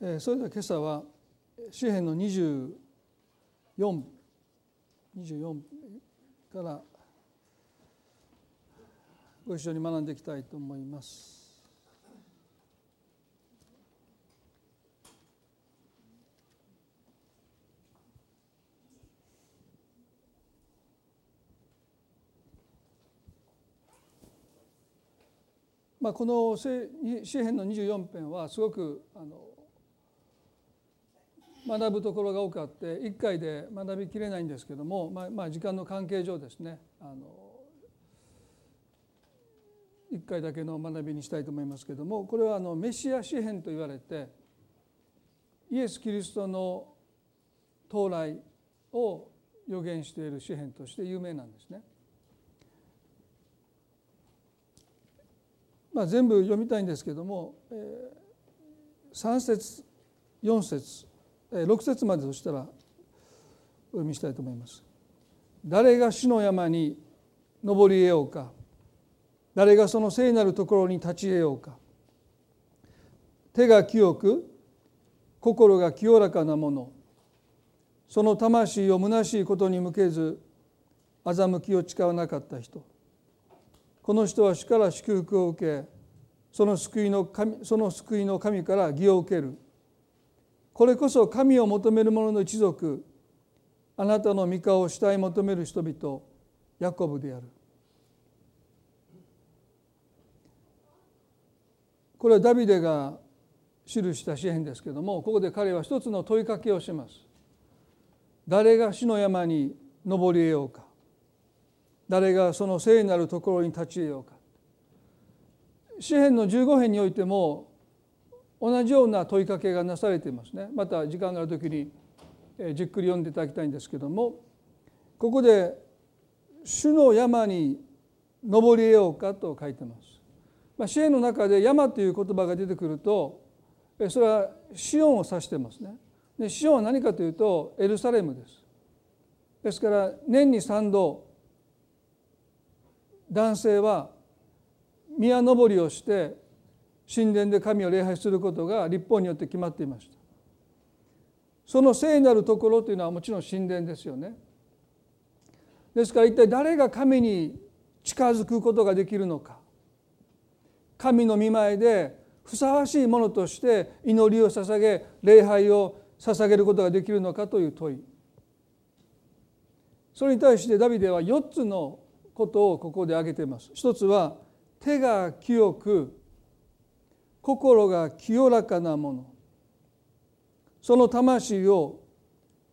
えそれでは今朝は詩篇の24 24からご一緒に学んでいきたいと思います。まあ、この詩篇の24編はすごくあの学ぶところが多くあって1回で学びきれないんですけども、まあ、まあ時間の関係上ですねあの1回だけの学びにしたいと思いますけどもこれはあのメシア詩篇と言われてイエス・キリストの到来を予言している詩篇として有名なんですね。まあ、全部読みたいんですけども、えー、3節4節6節までそしたらお読みしたいと思います。誰が死の山に登り得ようか。誰がその聖なるところに立ち得ようか。手が清く心が清らかなもの。その魂を虚しいことに向けず欺きを誓わなかった人。この人は主から祝福を受けその救いの神その救いの神から義を受ける。これこそ神を求める者の一族あなたの御顔を主体求める人々ヤコブである。これはダビデが記した詩篇ですけどもここで彼は一つの問いかけをします。誰が死の山に登り得ようか。誰がその聖なるところに立ち得ようか詩篇の15編においても同じような問いかけがなされていますねまた時間がある時にじっくり読んでいただきたいんですけどもここで「主の山に登り得ようか」と書いてます。まあ、詩篇の中で「山」という言葉が出てくるとそれはシオンを指してますね。でシオンは何かというとエルサレムです。ですから年に3度男性は宮登りをして神殿で神を礼拝することが立法によって決まっていました。その聖なるところというのはもちろん神殿ですよね。ですから一体誰が神に近づくことができるのか。神の御前でふさわしいものとして祈りを捧げ礼拝を捧げることができるのかという問い。それに対してダビデは4つのことをここで挙げています。一つは手が清く心が清らかなもの。その魂を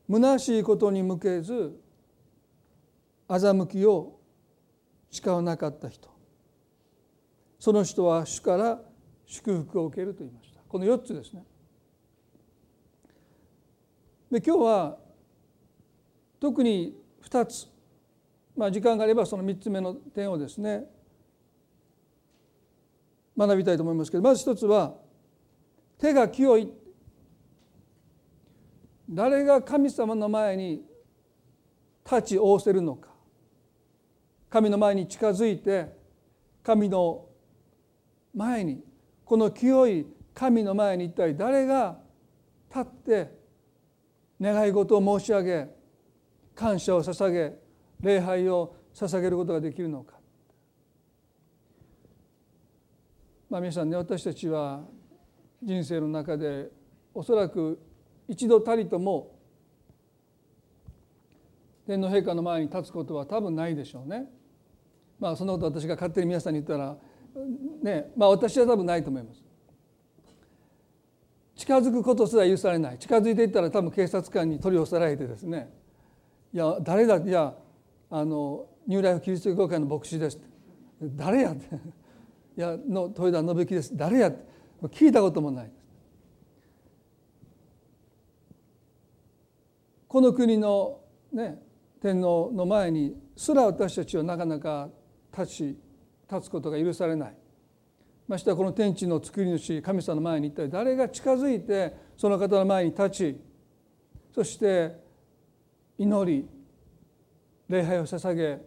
虚しいことに向けず欺きを誓わなかった人。その人は主から祝福を受けると言いました。この4つですね。で今日は特に2つまあ時間があればその3つ目の点をですね学びたいと思いますけどまず一つは手が清い。誰が神様の前に立ち仰せるのか。神の前に近づいて神の前にこの清い神の前に一体誰が立って願い事を申し上げ感謝を捧げ礼拝を捧げることができるのかまあ、皆さんね私たちは人生の中でおそらく一度たりとも天皇陛下の前に立つことは多分ないでしょうね。まあそのこと私が勝手に皆さんに言ったらねまあ私は多分ないと思います。近づくことすら許されない近づいていったら多分警察官に取り押さえられてですね「いや誰だいやあのニューライフキリスト教会の牧師です」誰や?」っていやの豊田信之です。誰や？って聞いたこともない。この国の、ね、天皇の前にすら私たちはなかなか立ち立つことが許されない。ましてはこの天地の作り主神様の前に一体誰が近づいてその方の前に立ちそして祈り礼拝を捧げ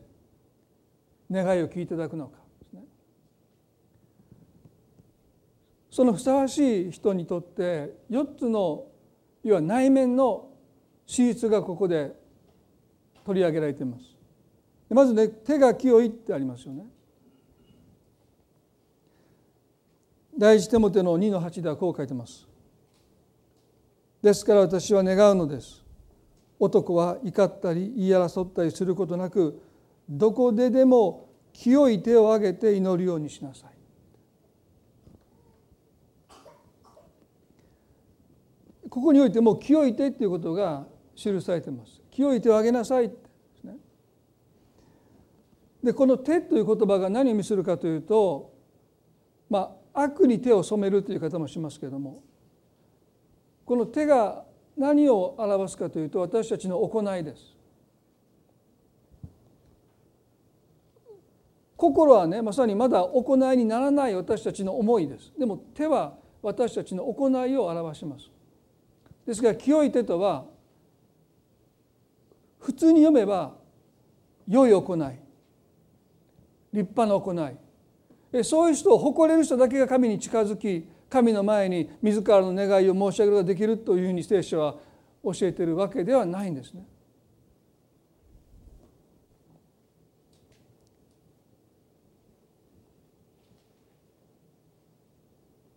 願いを聞いていただくのか。そのふさわしい人にとって4つの要は内面の史実がここで取り上げられています。まずね手が清いってありますよね。第一手モての2の8ではこう書いてますですから私は願うのです。男は怒ったり言い争ったりすることなくどこででも清い手を挙げて祈るようにしなさい。ここにおいても清い手っていうことが記されています。清い手を挙げなさい。ですねでこの手という言葉が何を意味するかというとまあ悪に手を染めるという方もしますけれどもこの手が何を表すかというと私たちの行いです。心はねまさにまだ行いにならない私たちの思いです。でも手は私たちの行いを表します。ですから清い手とは普通に読めば良い行い。立派な行い。そういう人を誇れる人だけが神に近づき神の前に自らの願いを申し上げることができるというふうに聖書は教えているわけではないんですね。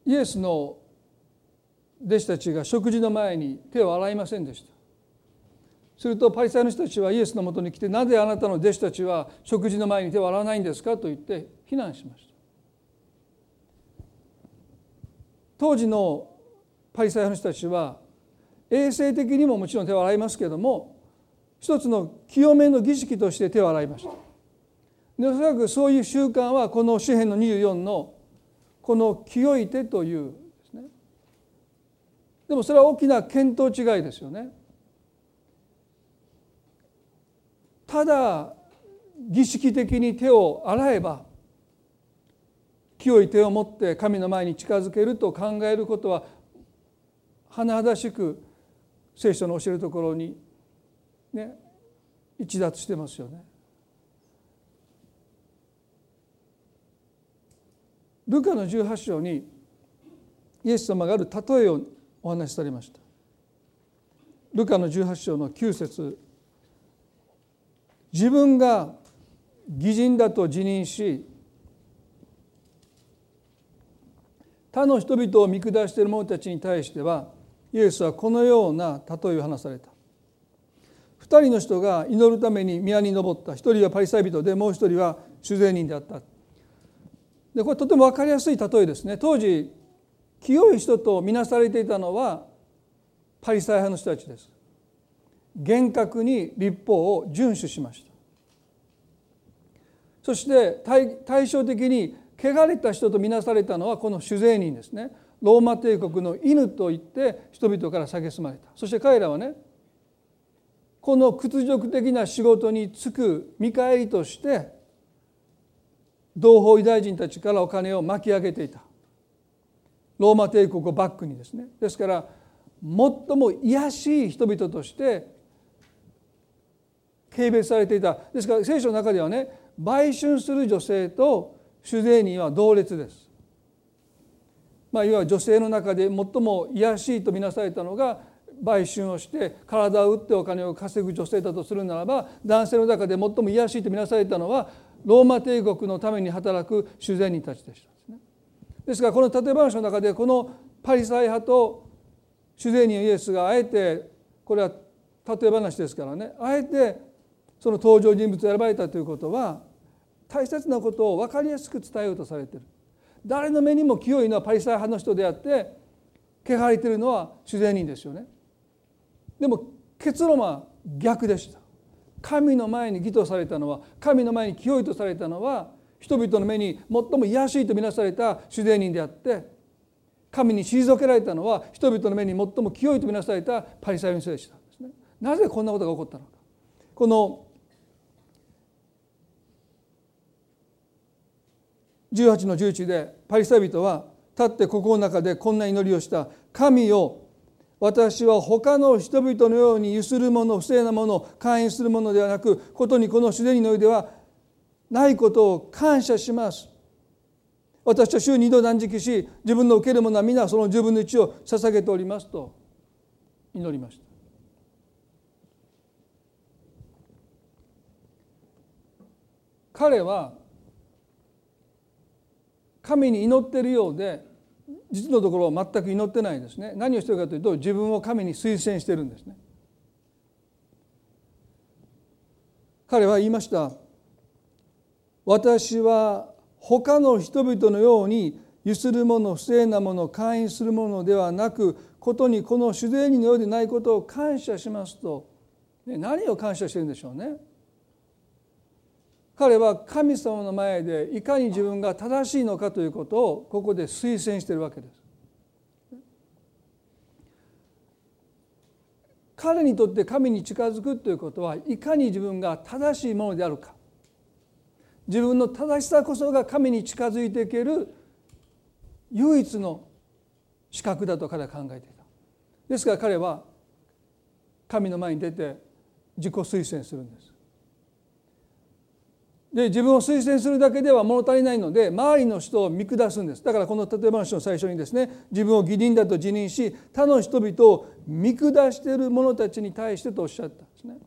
イエスの弟子たちが食事の前に手を洗いませんでしたするとパリサイの人たちはイエスのもとに来てなぜあなたの弟子たちは食事の前に手を洗わないんですかと言って非難しました当時のパリサイの人たちは衛生的にももちろん手を洗いますけれども一つの清めの儀式として手を洗いましたでおそらくそういう習慣はこの詩篇の24のこの清い手というですねでもそれは大きな見当違いですよね。ただ儀式的に手を洗えば清い手を持って神の前に近づけると考えることは甚だしく聖書の教えるところにね一脱してますよね。ルカの18章にイエス様がある例えをお話しされましたルカの18章の9節自分が義人だと自認し他の人々を見下している者たちに対してはイエスはこのような例えを話された。二人の人が祈るために宮に登った。一人はパリサイ人でもう一人は主税人であった。でこれとても分かりやすい例えですね。当時清い人とみなされていたのはパリサイ派の人たちです。厳格に立法を遵守しました。そして対照的に汚れた人とみなされたのはこの主税人ですね。ローマ帝国の犬といって人々から蔑まれた。そして彼らはねこの屈辱的な仕事に就く見返りとして同胞ユダヤ人たちからお金を巻き上げていた。ローマ帝国をバックにですね。ですから最も卑しい人々として軽蔑されていた。ですから聖書の中ではね売春する女性と主税人は同列です。まあ、いわゆる女性の中で最も卑しいとみなされたのが売春をして体を打ってお金を稼ぐ女性だとするならば男性の中で最も卑しいとみなされたのはローマ帝国のために働く主税人たちでした。ですからこの例え話の中でこのパリサイ派と主税人イエスがあえてこれは例え話ですからねあえてその登場人物を選ばれたということは大切なことを分かりやすく伝えようとされている。誰の目にも清いのはパリサイ派の人であって汚れているのは主税人ですよね。でも結論は逆でした。神の前に義とされたのは神の前に清いとされたのは人々の目に最も卑しいとみなされた主税人であって神に退けられたのは人々の目に最も清いとみなされたパリサイの人でした。ですね。なぜこんなことが起こったのか。この18の11でパリサイ人は立ってここの中でこんな祈りをした神を私は他の人々のようにゆする者不正なもの勧誘するものではなくことにこの主税人の上ではないことを感謝します。私は週に2度断食し自分の受けるものは皆その10分の1を捧げておりますと祈りました。彼は神に祈っているようで実のところ全く祈ってないですね。何をしているかというと自分を神に推薦してるんですね。彼は言いました。私は他の人々のようにゆするもの不正なもの会員するものではなくことにこの主税人のようでないことを感謝しますと、ね、何を感謝してるんでしょうね。彼は神様の前でいかに自分が正しいのかということをここで推薦しているわけです。彼にとって神に近づくということはいかに自分が正しいものであるか。自分の正しさこそが神に近づいていける唯一の資格だと彼は考えていた。ですから彼は神の前に出て自己推薦するんです。で自分を推薦するだけでは物足りないので周りの人を見下すんです。だからこの例え話の最初にですね自分を義人だと自認し他の人々を見下している者たちに対してとおっしゃったんですね。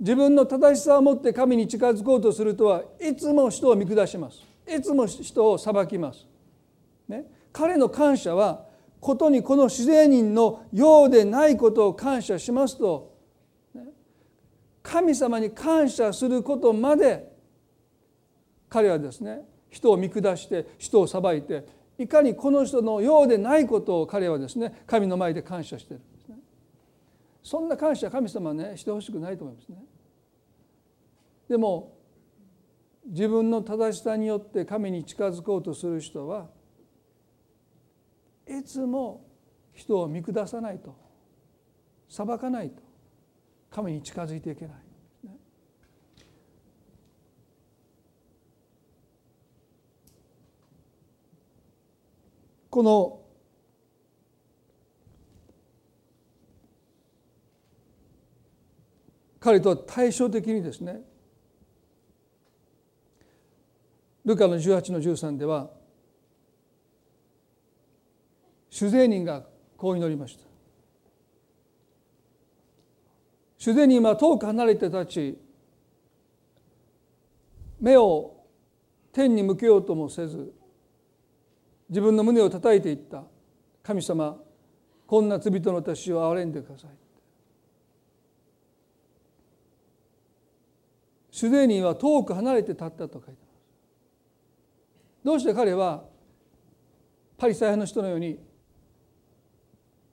自分の正しさを持って神に近づこうとするとはいつも人を見下します。いつも人を裁きます、ね、彼の感謝はことにこの自然人のようでないことを感謝しますと神様に感謝することまで彼はですね人を見下して人を裁いていかにこの人のようでないことを彼はですね神の前で感謝してるんですね。そんな感謝神様はねしてほしくないと思いますね。でも自分の正しさによって神に近づこうとする人はいつも人を見下さないと裁かないと神に近づいていけない。この彼とは対照的にですねルカの18の13では主税人がこう祈りました。主税人は遠く離れて立ち目を天に向けようともせず自分の胸を叩いていった。神様こんな罪人の私を憐れんでください。主税人は遠く離れて立ったと書いてます。どうして彼はパリサイ派の人のように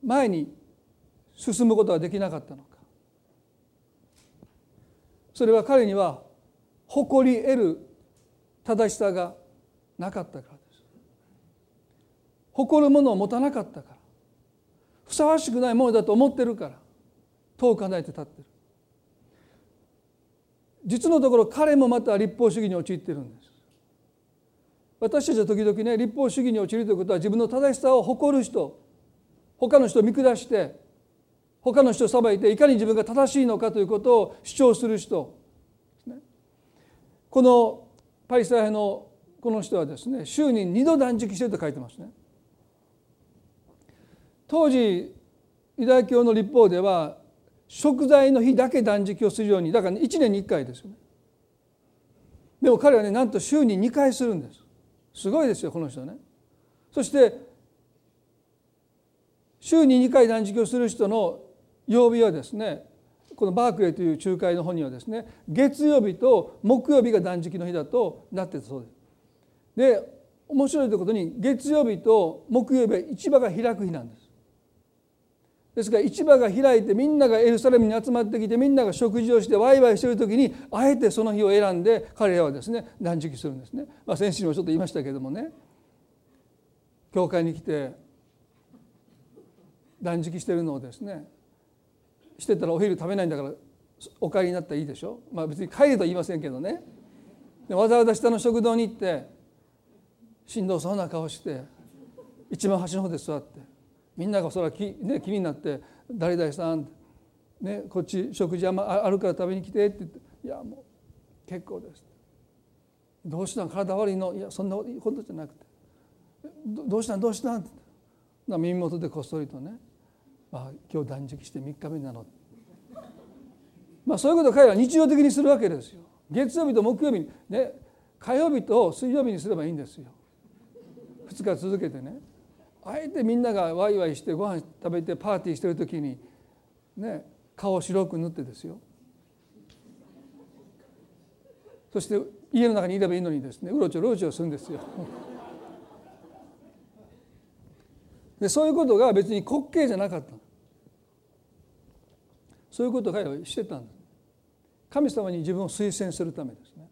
前に進むことができなかったのか。それは彼には誇り得る正しさがなかったから誇るものを持たなかったから。ふさわしくないものだと思ってるから。遠く離れて立ってる。実のところ彼もまた立法主義に陥ってるんです。私たちは時々ね立法主義に陥るということは自分の正しさを誇る人他の人を見下して他の人を裁いていかに自分が正しいのかということを主張する人。このパリサイのこの人はですね週に2度断食してると書いてますね。当時ユダヤ教の立法では食材の日だけ断食をするようにだから1年に1回ですよねでも彼はねなんと週に2回するんですすごいですよこの人ねそして週に2回断食をする人の曜日はですねこのバークレーという仲介の本にはですね月曜日と木曜日が断食の日だとなってたそうです。で面白いということに月曜日と木曜日は市場が開く日なんです。ですから市場が開いてみんながエルサレムに集まってきてみんなが食事をしてワイワイしてる時にあえてその日を選んで彼らはですね断食するんですね。まあ、先週もちょっと言いましたけどもね。教会に来て断食してるのをですねしてたらお昼食べないんだからお帰りになったらいいでしょ？まあ別に帰れとは言いませんけどね。わざわざ下の食堂に行ってしんどそうな顔して一番端の方で座ってみんながそれは気,、ね、気になって「誰々さん」ね「こっち食事あるから食べに来て」って言って「いやもう結構です」どうしたん？体悪いの？いやそんなことじゃなくて。どうしたん？どうしたん？って?」耳元でこっそりとね「あ今日断食して3日目なの」まあそういうことを彼は日常的にするわけですよ。月曜日と木曜日にね火曜日と水曜日にすればいいんですよ。2日続けてね。あえてみんながワイワイしてご飯食べてパーティーしてる時にね顔を白く塗ってですよ。そして家の中にいればいいのにですねうろちょろうちょするんですよ。でそういうことが別に滑稽じゃなかったそういうことを彼はしてたんです神様に自分を推薦するためですね。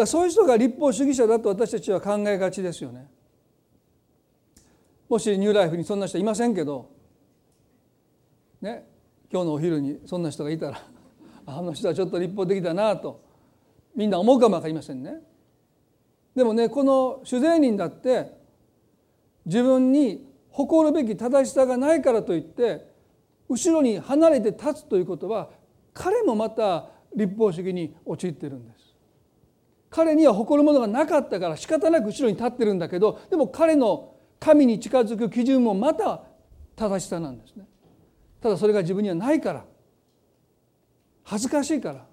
だそういう人が立法主義者だと私たちは考えがちですよねもしニューライフにそんな人いませんけどね今日のお昼にそんな人がいたら あの人はちょっと立法的だなとみんな思うかも分かりませんね。でもねこの主税人だって自分に誇るべき正しさがないからといって後ろに離れて立つということは彼もまた立法主義に陥ってるんです。彼には誇るものがなかったから仕方なく後ろに立ってるんだけどでも彼の神に近づく基準もまた正しさなんですね。ただそれが自分にはないから。恥ずかしいから。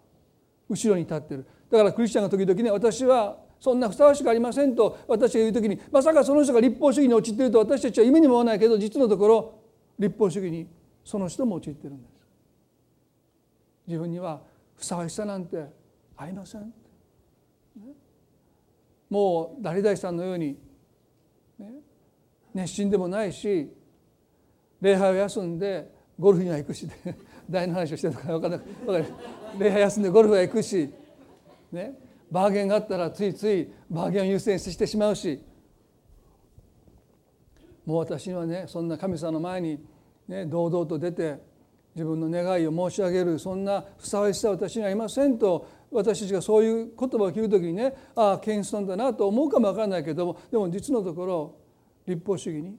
後ろに立ってる。だからクリスチャンが時々ね私はそんなふさわしくありませんと私が言う時にまさかその人が立法主義に陥っていると私たちは夢にも思わないけど実のところ立法主義にその人も陥ってるんです。自分にはふさわしさなんてありません、もう誰々さんのように、ね、熱心でもないし礼拝を休んでゴルフには行くし、大の話をしてるのか分からない。分かる。礼拝休んでゴルフは行くし、ね、バーゲンがあったらついついバーゲンを優先してしまうしもう私はねそんな神様の前に、ね、堂々と出て自分の願いを申し上げるそんなふさわしさ私にはいませんと私たちがそういう言葉を聞くときにねああ謙遜だなと思うかも分からないけどもでも実のところ立法主義に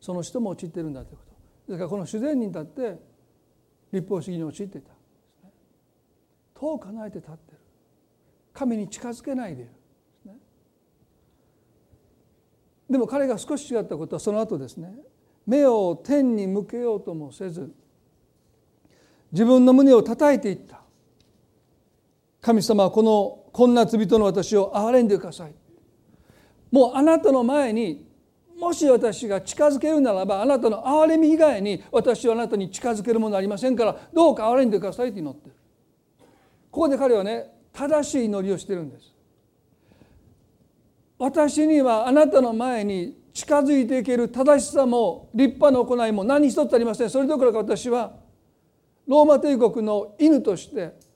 その人も陥ってるんだということ。ですからこの主善人だって立法主義に陥っていた。遠く離れて立ってる。神に近づけないでいる。でも彼が少し違ったことはその後ですね。目を天に向けようともせず自分の胸を叩いていった。神様はこのこんな罪人の私を憐れんでください。もうあなたの前にもし私が近づけるならばあなたの憐れみ以外に私はあなたに近づけるものありませんからどうか憐れんでくださいと祈ってる。ここで彼はね正しい祈りをしてるんです。私にはあなたの前に近づいていける正しさも立派な行いも何一つありません。それどころか私はローマ帝国の犬として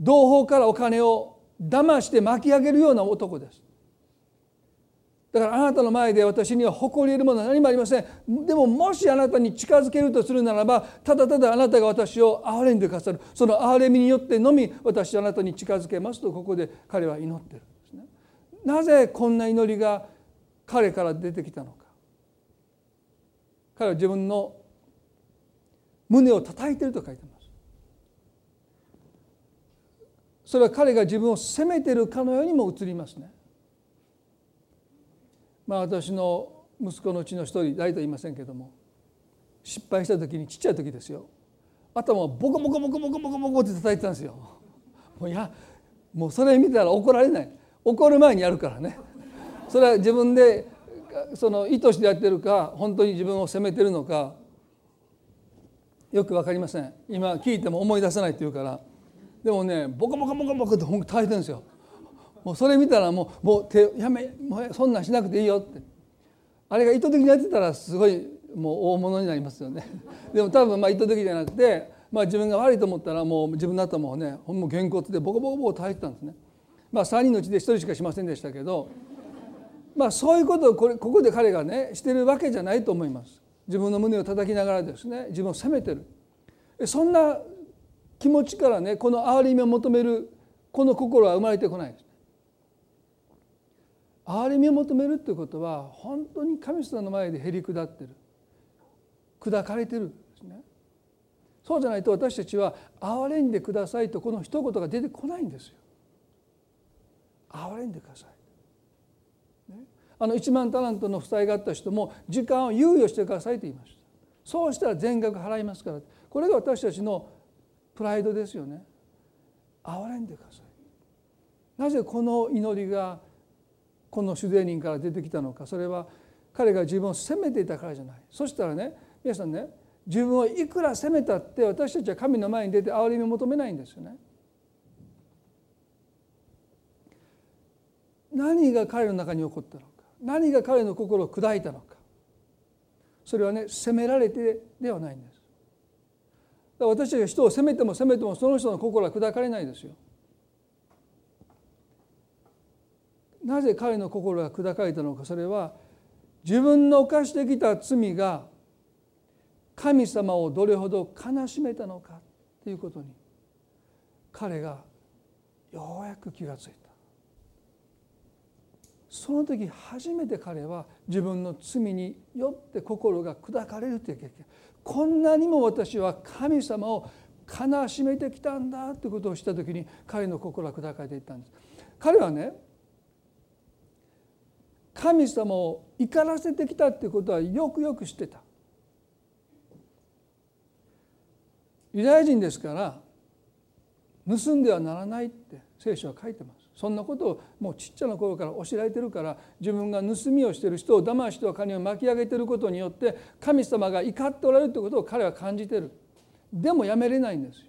同胞からお金を騙して巻き上げるような男です。だからあなたの前で私には誇り得るものは何もありません。でももしあなたに近づけるとするならばただただあなたが私を憐れんでくださる。その憐れみによってのみ私はあなたに近づけますとここで彼は祈ってるんですね。なぜこんな祈りが彼から出てきたのか。彼は自分の胸を叩いていると書いてます。それは彼が自分を責めてるかのようにも映りますね。まあ、私の息子のうちの一人誰と言いませんけども失敗した時にちっちゃい時ですよ。頭をボコボコボコボコボコボコって叩いてたんですよ。もういやもうそれ見たら怒られない。怒る前にやるからね。それは自分でその意図してやってるか本当に自分を責めてるのかよく分かりません。今聞いても思い出せないって言うからでもねボコボコボコボコって本当叩いてるんですよもうそれ見たらもうもう手やめもうそんなんしなくていいよってあれが意図的にやってたらすごいもう大物になりますよねでも多分まあ意図的じゃなくて、まあ、自分が悪いと思ったらもう自分の頭をねほんもげんこつでボコボコボコ叩いてたんですね。まあ3人のうちで1人しかしませんでしたけどまあそういうことをこれここで彼がねしてるわけじゃないと思います。自分の胸を叩きながらですね自分を責めてるそんな気持ちからねこの憐れみを求めるこの心は生まれてこないです。憐れみを求めるということは本当に神様の前でへり下ってる。砕かれてるんですね。そうじゃないと私たちは「憐れんでください」とこの一言が出てこないんですよ。憐れんでください、ね、あの1万タラントの負債があった人も時間を猶予してくださいと言いました。そうしたら全額払いますから。これが私たちのプライドですよね。憐れんでください。なぜこの祈りがこの主税人から出てきたのか。それは彼が自分を責めていたからじゃない。そしたらね皆さんね自分をいくら責めたって私たちは神の前に出て憐れみを求めないんですよね。何が彼の中に起こったのか。何が彼の心を砕いたのか。それはね責められてではないんです。私たちが人を責めても責めてもその人の心は砕かれないですよ。なぜ彼の心が砕かれたのかそれは自分の犯してきた罪が神様をどれほど悲しめたのかということに彼がようやく気がついたその時初めて彼は自分の罪によって心が砕かれるという経験こんなにも私は神様を悲しめてきたんだということをした時に彼の心は砕かれていったんです。彼はね神様を怒らせてきたっていうことはよくよく知ってた。ユダヤ人ですから盗んではならないって聖書は書いてます。そんなことをもうちっちゃな頃から教えられてるから自分が盗みをしてる人を騙しと金を巻き上げてることによって神様が怒っておられるということを彼は感じてる。でもやめれないんですよ。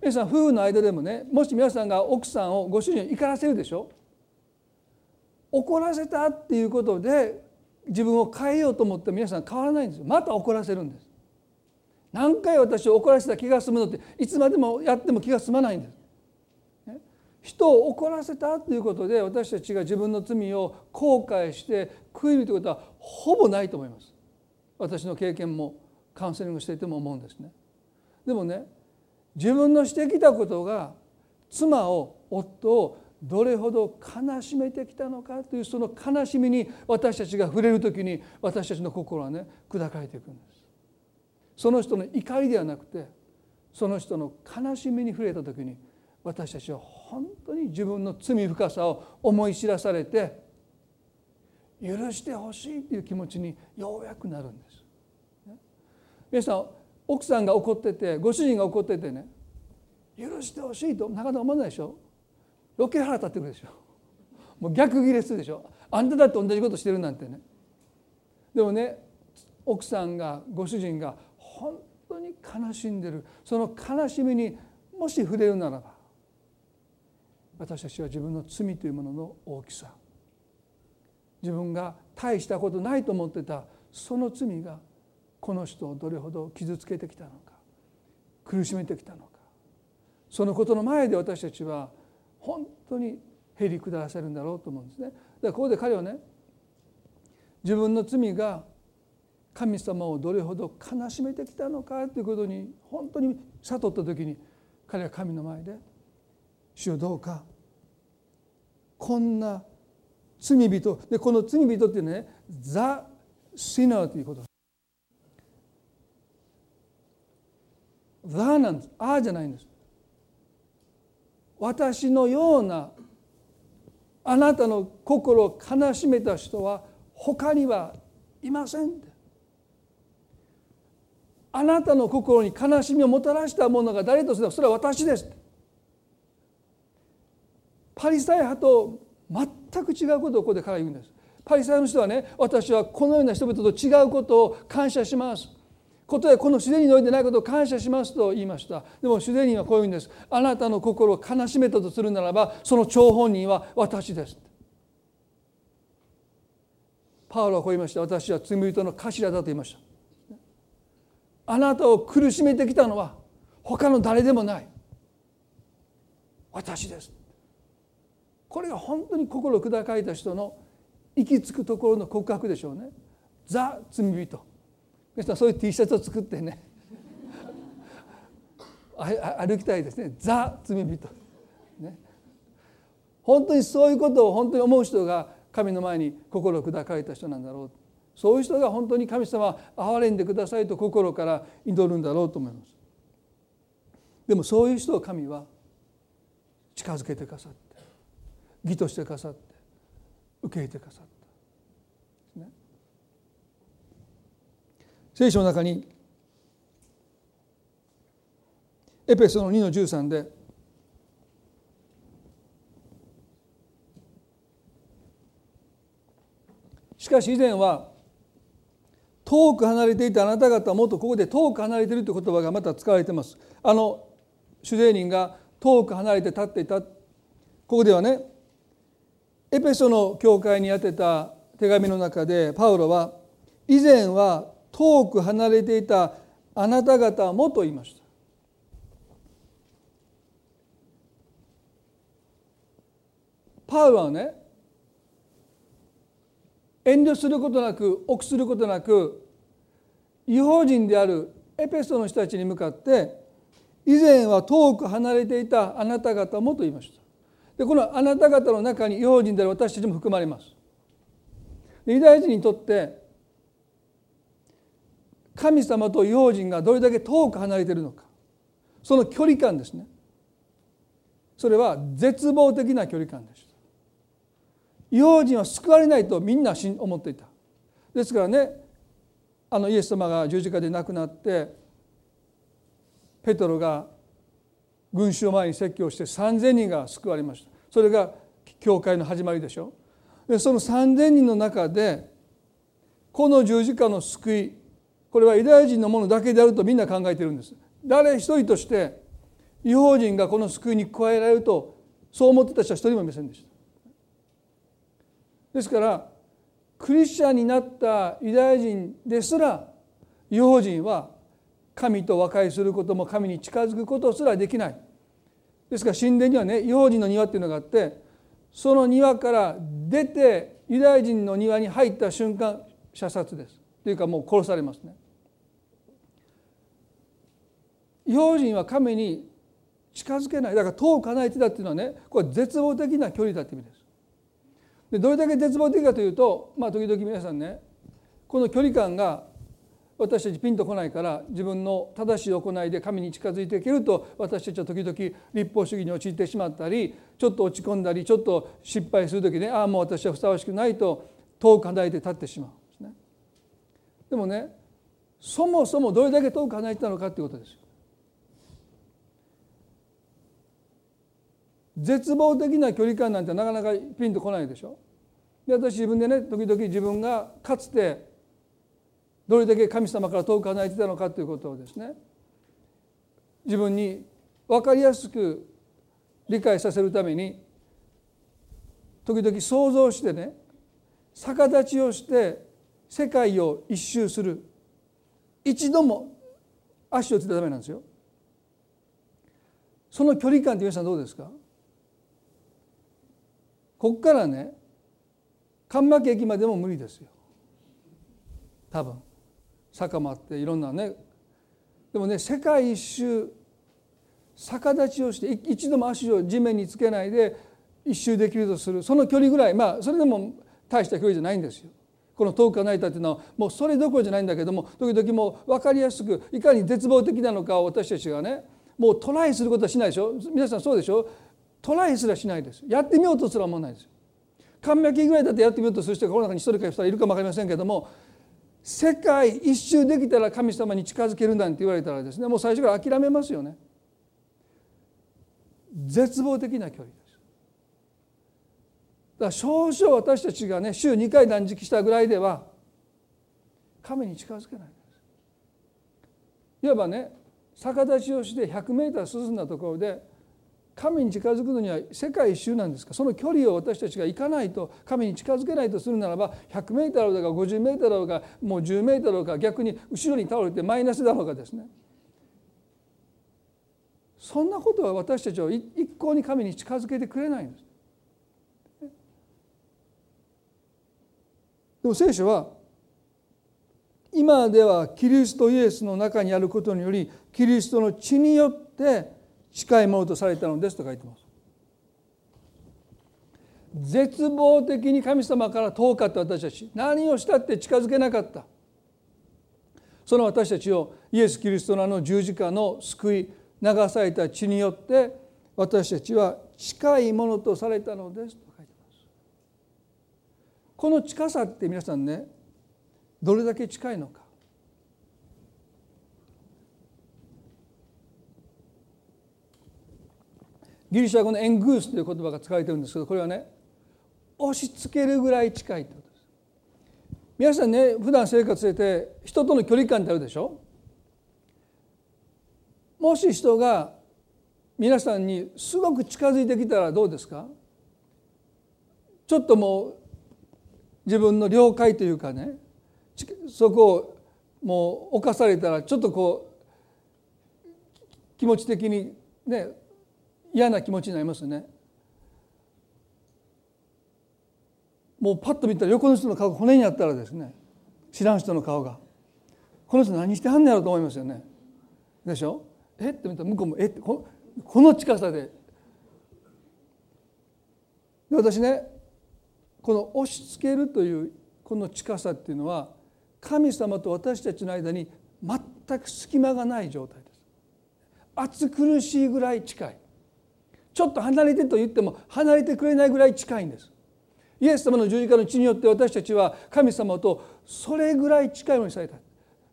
皆さん夫婦の間でもねもし皆さんが奥さんをご主人を怒らせるでしょ？怒らせたっていうことで自分を変えようと思って皆さん変わらないんですよ。また怒らせるんです。何回私を怒らせた気が済むのっていつまでもやっても気が済まないんです。人を怒らせたということで私たちが自分の罪を後悔して悔いるということはほぼないと思います。私の経験もカウンセリングしていても思うんですね。でもね自分のしてきたことが妻を夫をどれほど悲しめてきたのかというその悲しみに私たちが触れる時に私たちの心はね砕かれていくんです。その人の怒りではなくてその人の悲しみに触れた時に私たちは本当に自分の罪深さを思い知らされて許してほしいという気持ちにようやくなるんです。皆さん奥さんが怒っててご主人が怒っててね許してほしいとなかなか思わないでしょ。余計腹立ってくるでしょ。もう逆ギレするでしょ。あんただって同じことしてるなんてね。でもね奥さんがご主人が本当に悲しんでる。その悲しみにもし触れるならば私たちは自分の罪というものの大きさ。自分が大したことないと思ってたその罪がこの人をどれほど傷つけてきたのか。苦しめてきたのか。そのことの前で私たちは本当にへり下らせるんだろうと思うんですね。だからここで彼はね自分の罪が神様をどれほど悲しめてきたのかということに本当に悟った時に彼は神の前で「主よどうか？こんな罪人」でこの罪人っていうね「ザ・シナー」ということ「ザ」なんです「あ」じゃないんです。私のようなあなたの心を悲しめた人は他にはいません。あなたの心に悲しみをもたらしたものが誰とすればそれは私です。パリサイ派と全く違うことをここで彼は言うんです。パリサイの人はね私はこのような人々と違うことを感謝します。ことでこの主税人においてないことを感謝しますと言いました。でも主税人はこういうんです。あなたの心を悲しめたとするならばその張本人は私です。パウロはこう言いました。私は罪人の頭だと言いました。あなたを苦しめてきたのは他の誰でもない。私です。これが本当に心砕かれた人の行き着くところの告白でしょうね。ザ・罪人。皆さんそういう T シャツを作ってね。歩きたいですね。ザ・罪人。ね。本当にそういうことを本当に思う人が神の前に心砕かれた人なんだろう。そういう人が本当に神様憐れんでくださいと心から祈るんだろうと思います。でもそういう人を神は近づけてくださって。義としてかさって受け入れてかさった。ね聖書の中にエペソの2の13でしかし以前は遠く離れていたあなた方はもっとここで遠く離れているという言葉がまた使われてます。あの主税人が遠く離れて立っていた。ここではねエペソの教会に宛てた手紙の中でパウロは以前は遠く離れていたあなた方もと言いました。パウロはね遠慮することなく臆することなく違法人であるエペソの人たちに向かって以前は遠く離れていたあなた方もと言いました。でこのあなた方の中に違法人である私たちも含まれます。ユダヤ人にとって神様と違法人がどれだけ遠く離れているのか。その距離感ですね。それは絶望的な距離感でした違法人は救われないとみんな思っていた。ですからねあのイエス様が十字架で亡くなってペトロが群衆を前に説教して3,000人が救われました。それが教会の始まりでしょ。でその3,000人の中でこの十字架の救いこれはユダヤ人のものだけであるとみんな考えているんです。誰一人として違法人がこの救いに加えられるとそう思ってた人は一人もいませんでした。ですからクリスチャンになったユダヤ人ですら違法人は神と和解することも神に近づくことすらできない。ですから神殿にはね違法人の庭っていうのがあってその庭から出てユダヤ人の庭に入った瞬間射殺です。というかもう殺されますね。違法人は神に近づけない。だから遠く離れてたっていうのはねこれ絶望的な距離だって意味です。でどれだけ絶望的かというとまあ時々皆さんねこの距離感が私たちピンとこないから自分の正しい行いで神に近づいていけると私たちは時々立法主義に陥ってしまったりちょっと落ち込んだりちょっと失敗する時ねああもう私はふさわしくないと遠く離れて立ってしまうんですね。でもねそもそもどれだけ遠く離れてたのかということですよ。絶望的な距離感なんてなかなかピンとこないでしょ。で私自分でね時々自分がかつてどれだけ神様から遠く離れてたのかということをですね自分に分かりやすく理解させるために時々想像してね逆立ちをして世界を一周する一度も足をついたらダメなんですよ。その距離感って皆さんどうですか？ここからね関幕駅までも無理ですよ。多分。坂もあっていろんなね。でもね世界一周逆立ちをして一度も足を地面につけないで一周できるとする。その距離ぐらいまあそれでも大した距離じゃないんですよ。この遠く離れたっていうのはもうそれどころじゃないんだけども時々もう分かりやすくいかに絶望的なのかを私たちがねもうトライすることはしないでしょ。皆さんそうでしょ。トライすらしないです。やってみようとすら思わないです神脈ぐらいだってやってみようとする人がこの中に一人か二人いるかも分かりませんけども世界一周できたら神様に近づけるなんて言われたらですねもう最初から諦めますよね。絶望的な距離です。だから少々私たちがね週2回断食したぐらいでは神に近づけないんです。いわばね逆立ちをして100メーター進んだところで神に近づくのには世界一周なんですか？その距離を私たちが行かないと神に近づけないとするならば100メートルだろうか50メートルだろうかもう10メートルだろうか逆に後ろに倒れてマイナスだろうかですねそんなことは私たちを一向に神に近づけてくれないんです。でも聖書は今ではキリストイエスの中にあることによりキリストの血によって近いものとされたのですと書いてます。絶望的に神様から遠かった私たち何をしたって近づけなかった。その私たちをイエス・キリストのあの十字架の救い流された血によって私たちは近いものとされたのですと書いてます。この近さって皆さんねどれだけ近いのか。ギリシャ語のエングースという言葉が使われてるんですけどこれはね押し付けるぐらい近いということです。皆さんね普段生活してて人との距離感ってあるでしょ？もし人が皆さんにすごく近づいてきたらどうですか？ちょっともう自分の了解というかねそこをもう侵されたらちょっとこう気持ち的にね嫌な気持ちになりますね。もうパッと見たら横の人の顔が骨にあったらですね知らん人の顔が。この人何してはんねやろうと思いますよね。でしょ？え？って見たら向こうもえ？ってこの近さで。で私ねこの押し付けるというこの近さっていうのは神様と私たちの間に全く隙間がない状態です。暑苦しいぐらい近い。ちょっと離れてと言っても離れてくれないぐらい近いんです。イエス様の十字架の血によって私たちは神様とそれぐらい近いものにされた。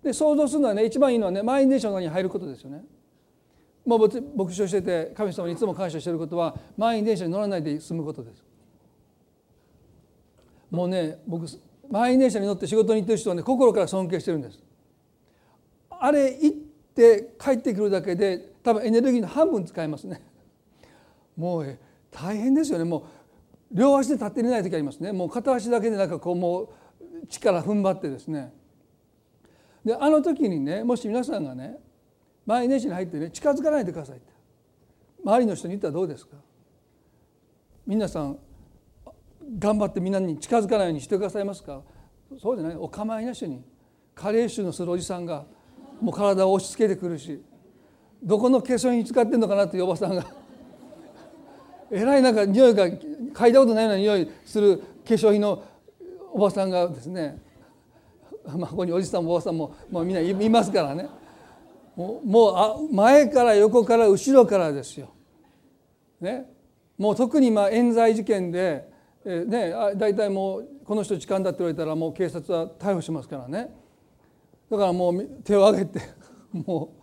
で想像するのはね一番いいのはね満員電車の中に入ることですよね。もう牧師をしてて神様にいつも感謝していることは満員電車に乗らないで済むことです。もうね僕満員電車に乗って仕事に行ってる人はね心から尊敬してるんです。あれ行って帰ってくるだけで多分エネルギーの半分使いますね。もう大変ですよね。もう両足で立っていない時ありますね。もう片足だけでなんかこうもう力踏ん張ってですね。であの時にねもし皆さんがね満員電車に入ってね近づかないでくださいって。周りの人に言ったらどうですか？皆さん頑張ってみんなに近づかないようにしてくださいますか？そうじゃない。お構いなしに。加齢臭のするおじさんがもう体を押し付けてくるしどこの化粧に使ってんのかなっていうおばさんがえらいなんか匂いが嗅いだことないような匂いする化粧品のおばさんがですねまあ、ここにおじさんもおばさんも、まあ、みんないますからね。もうもうあ前から横から後ろからですよ。ね、もう特にまあ冤罪事件でえー、ね大体もうこの人痴漢だって言われたらもう警察は逮捕しますからね。だからもう手を挙げて も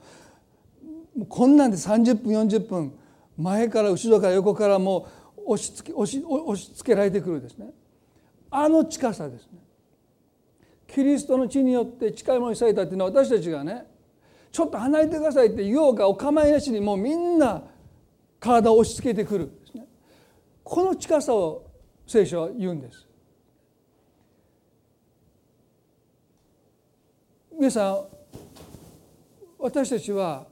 うこんなんで30分40分前から後ろから横からもう押しつけ押し押し付けられてくるですね。あの近さですね。キリストの血によって近いものにされたっていうのは私たちがねちょっと離れてくださいって言おうかお構いなしにもうみんな体を押し付けてくるですね。この近さを聖書は言うんです。皆さん私たちは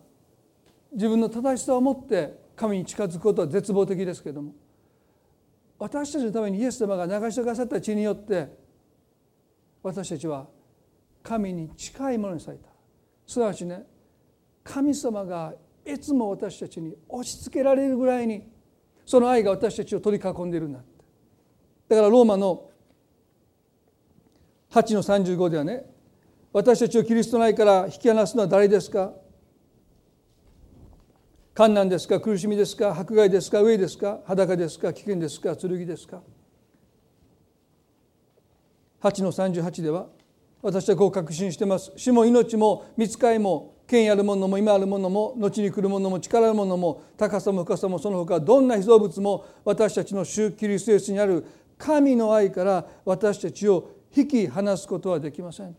自分の正しさを持って神に近づくことは絶望的ですけれども私たちのためにイエス様が流してくださった血によって私たちは神に近いものにされた。すなわちね神様がいつも私たちに押し付けられるぐらいにその愛が私たちを取り囲んでいるんだって。だからローマの8の35ではね私たちをキリスト内から引き離すのは誰ですか？困難ですか苦しみですか迫害ですか飢えですか裸ですか危険ですか剣ですか8の38では私はこう確信してます死も命も見つかりも権あるものも今あるものも後に来るものも力あるものも高さも深さもその他どんな被造物も私たちの主キリストエスにある神の愛から私たちを引き離すことはできません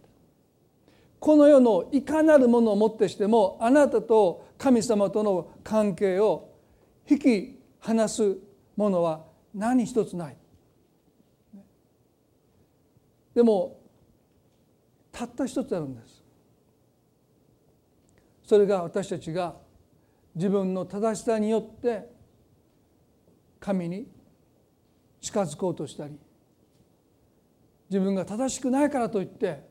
この世のいかなるものをもってしてもあなたと神様との関係を引き離すものは何一つない。でもたった一つあるんです。それが私たちが自分の正しさによって神に近づこうとしたり自分が正しくないからといって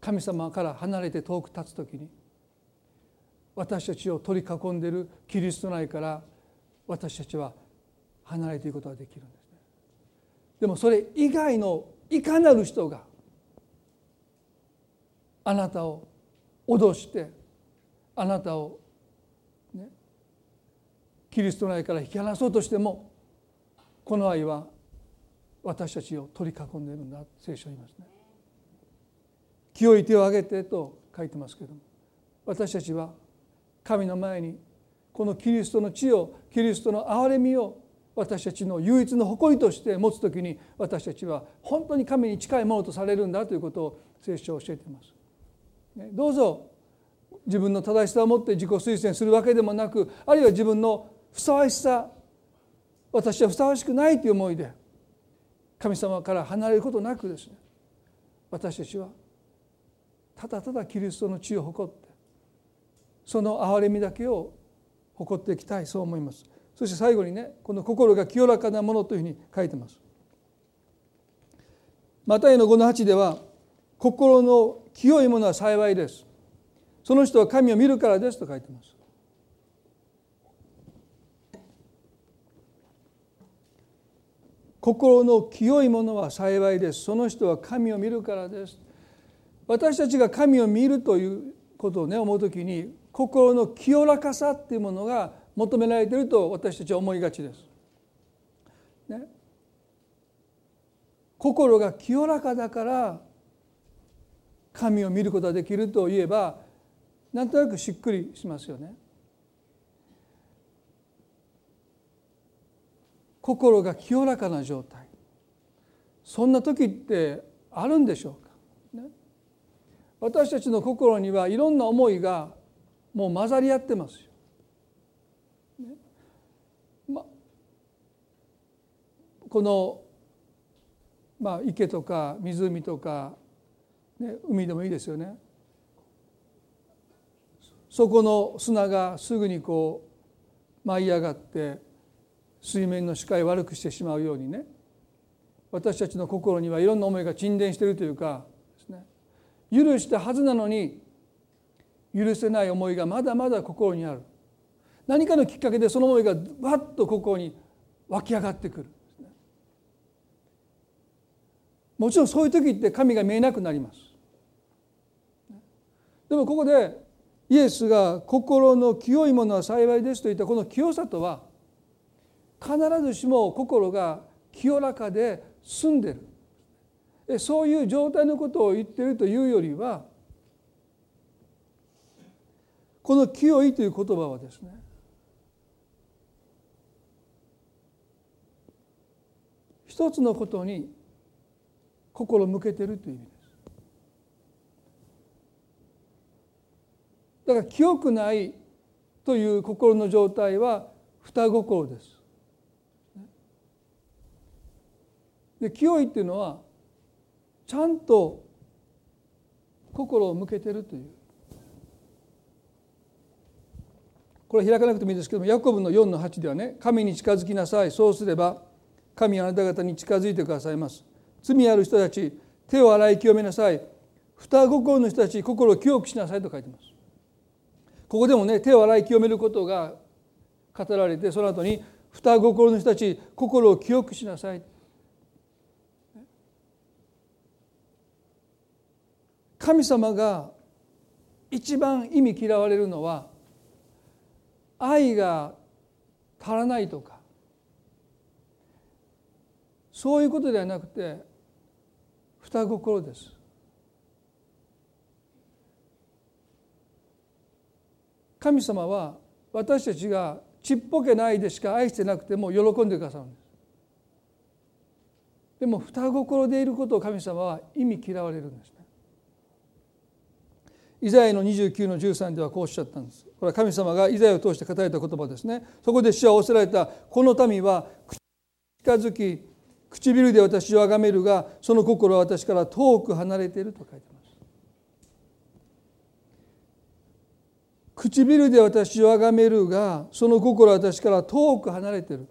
神様から離れて遠く立つ時に私たちを取り囲んでいるキリスト内から私たちは離れていくことができるんですね。でもそれ以外のいかなる人があなたを脅してあなたを、ね、キリスト内から引き離そうとしてもこの愛は私たちを取り囲んでいるんだ聖書は言いますね。清い手を挙げてと書いてますけども私たちは神の前にこのキリストの地をキリストの憐れみを私たちの唯一の誇りとして持つ時に私たちは本当に神に近いものとされるんだということを聖書は教えています。どうぞ自分の正しさを持って自己推薦するわけでもなくあるいは自分のふさわしさ私はふさわしくないという思いで神様から離れることなくですね私たちはただただキリストの地を誇ってその憐れみだけを誇っていきたいそう思います。そして最後にねこの心が清らかなものというふうに書いてます。マタイの5の8では心の清いものは幸いです。その人は神を見るからですと書いてます。心の清いものは幸いです。その人は神を見るからです。私たちが神を見るということをね思う時に心の清らかさっていうものが求められていると私たちは思いがちです。ね、心が清らかだから神を見ることができるといえばなんとなくしっくりしますよね。心が清らかな状態そんな時ってあるんでしょうか、ね、私たちの心にはいろんな思いがもう混ざり合ってますよ。ねま、この、まあ、池とか湖とか、ね、海でもいいですよね。そこの砂がすぐにこう舞い上がって水面の視界を悪くしてしまうようにね私たちの心にはいろんな思いが沈殿しているというかですね許したはずなのに許せない思いがまだまだ心にある。何かのきっかけでその思いがわっと心に湧き上がってくる。もちろんそういう時って神が見えなくなります。でもここでイエスが心の清いものは幸いですといったこの清さとは必ずしも心が清らかで澄んでる。そういう状態のことを言っているというよりはこの「清い」という言葉はですね一つのことに心向けてるという意味です。だから清くないという心の状態は双心です。で清いっていうのはちゃんと心を向けてるというこれ開かなくてもいいですけどもヤコブの4の8ではね神に近づきなさいそうすれば神あなた方に近づいてくださいます。罪ある人たち手を洗い清めなさい。双心の人たち心を清くしなさいと書いてます。ここでもね手を洗い清めることが語られてその後に双心の人たち心を清くしなさい。神様が一番意味嫌われるのは愛が足らないとかそういうことではなくて双心です。神様は私たちがちっぽけな愛でしか愛してなくても喜んでくださるんです。でも双心でいることを神様は意味嫌われるんですね。イザヤの29の13ではこうおっしゃったんです。これは神様がイザヤを通して語られた言葉ですね。そこで主は仰せられたこの民は近づき唇で私を崇めるがその心は私から遠く離れていると書いてます。唇で私を崇めるがその心は私から遠く離れている。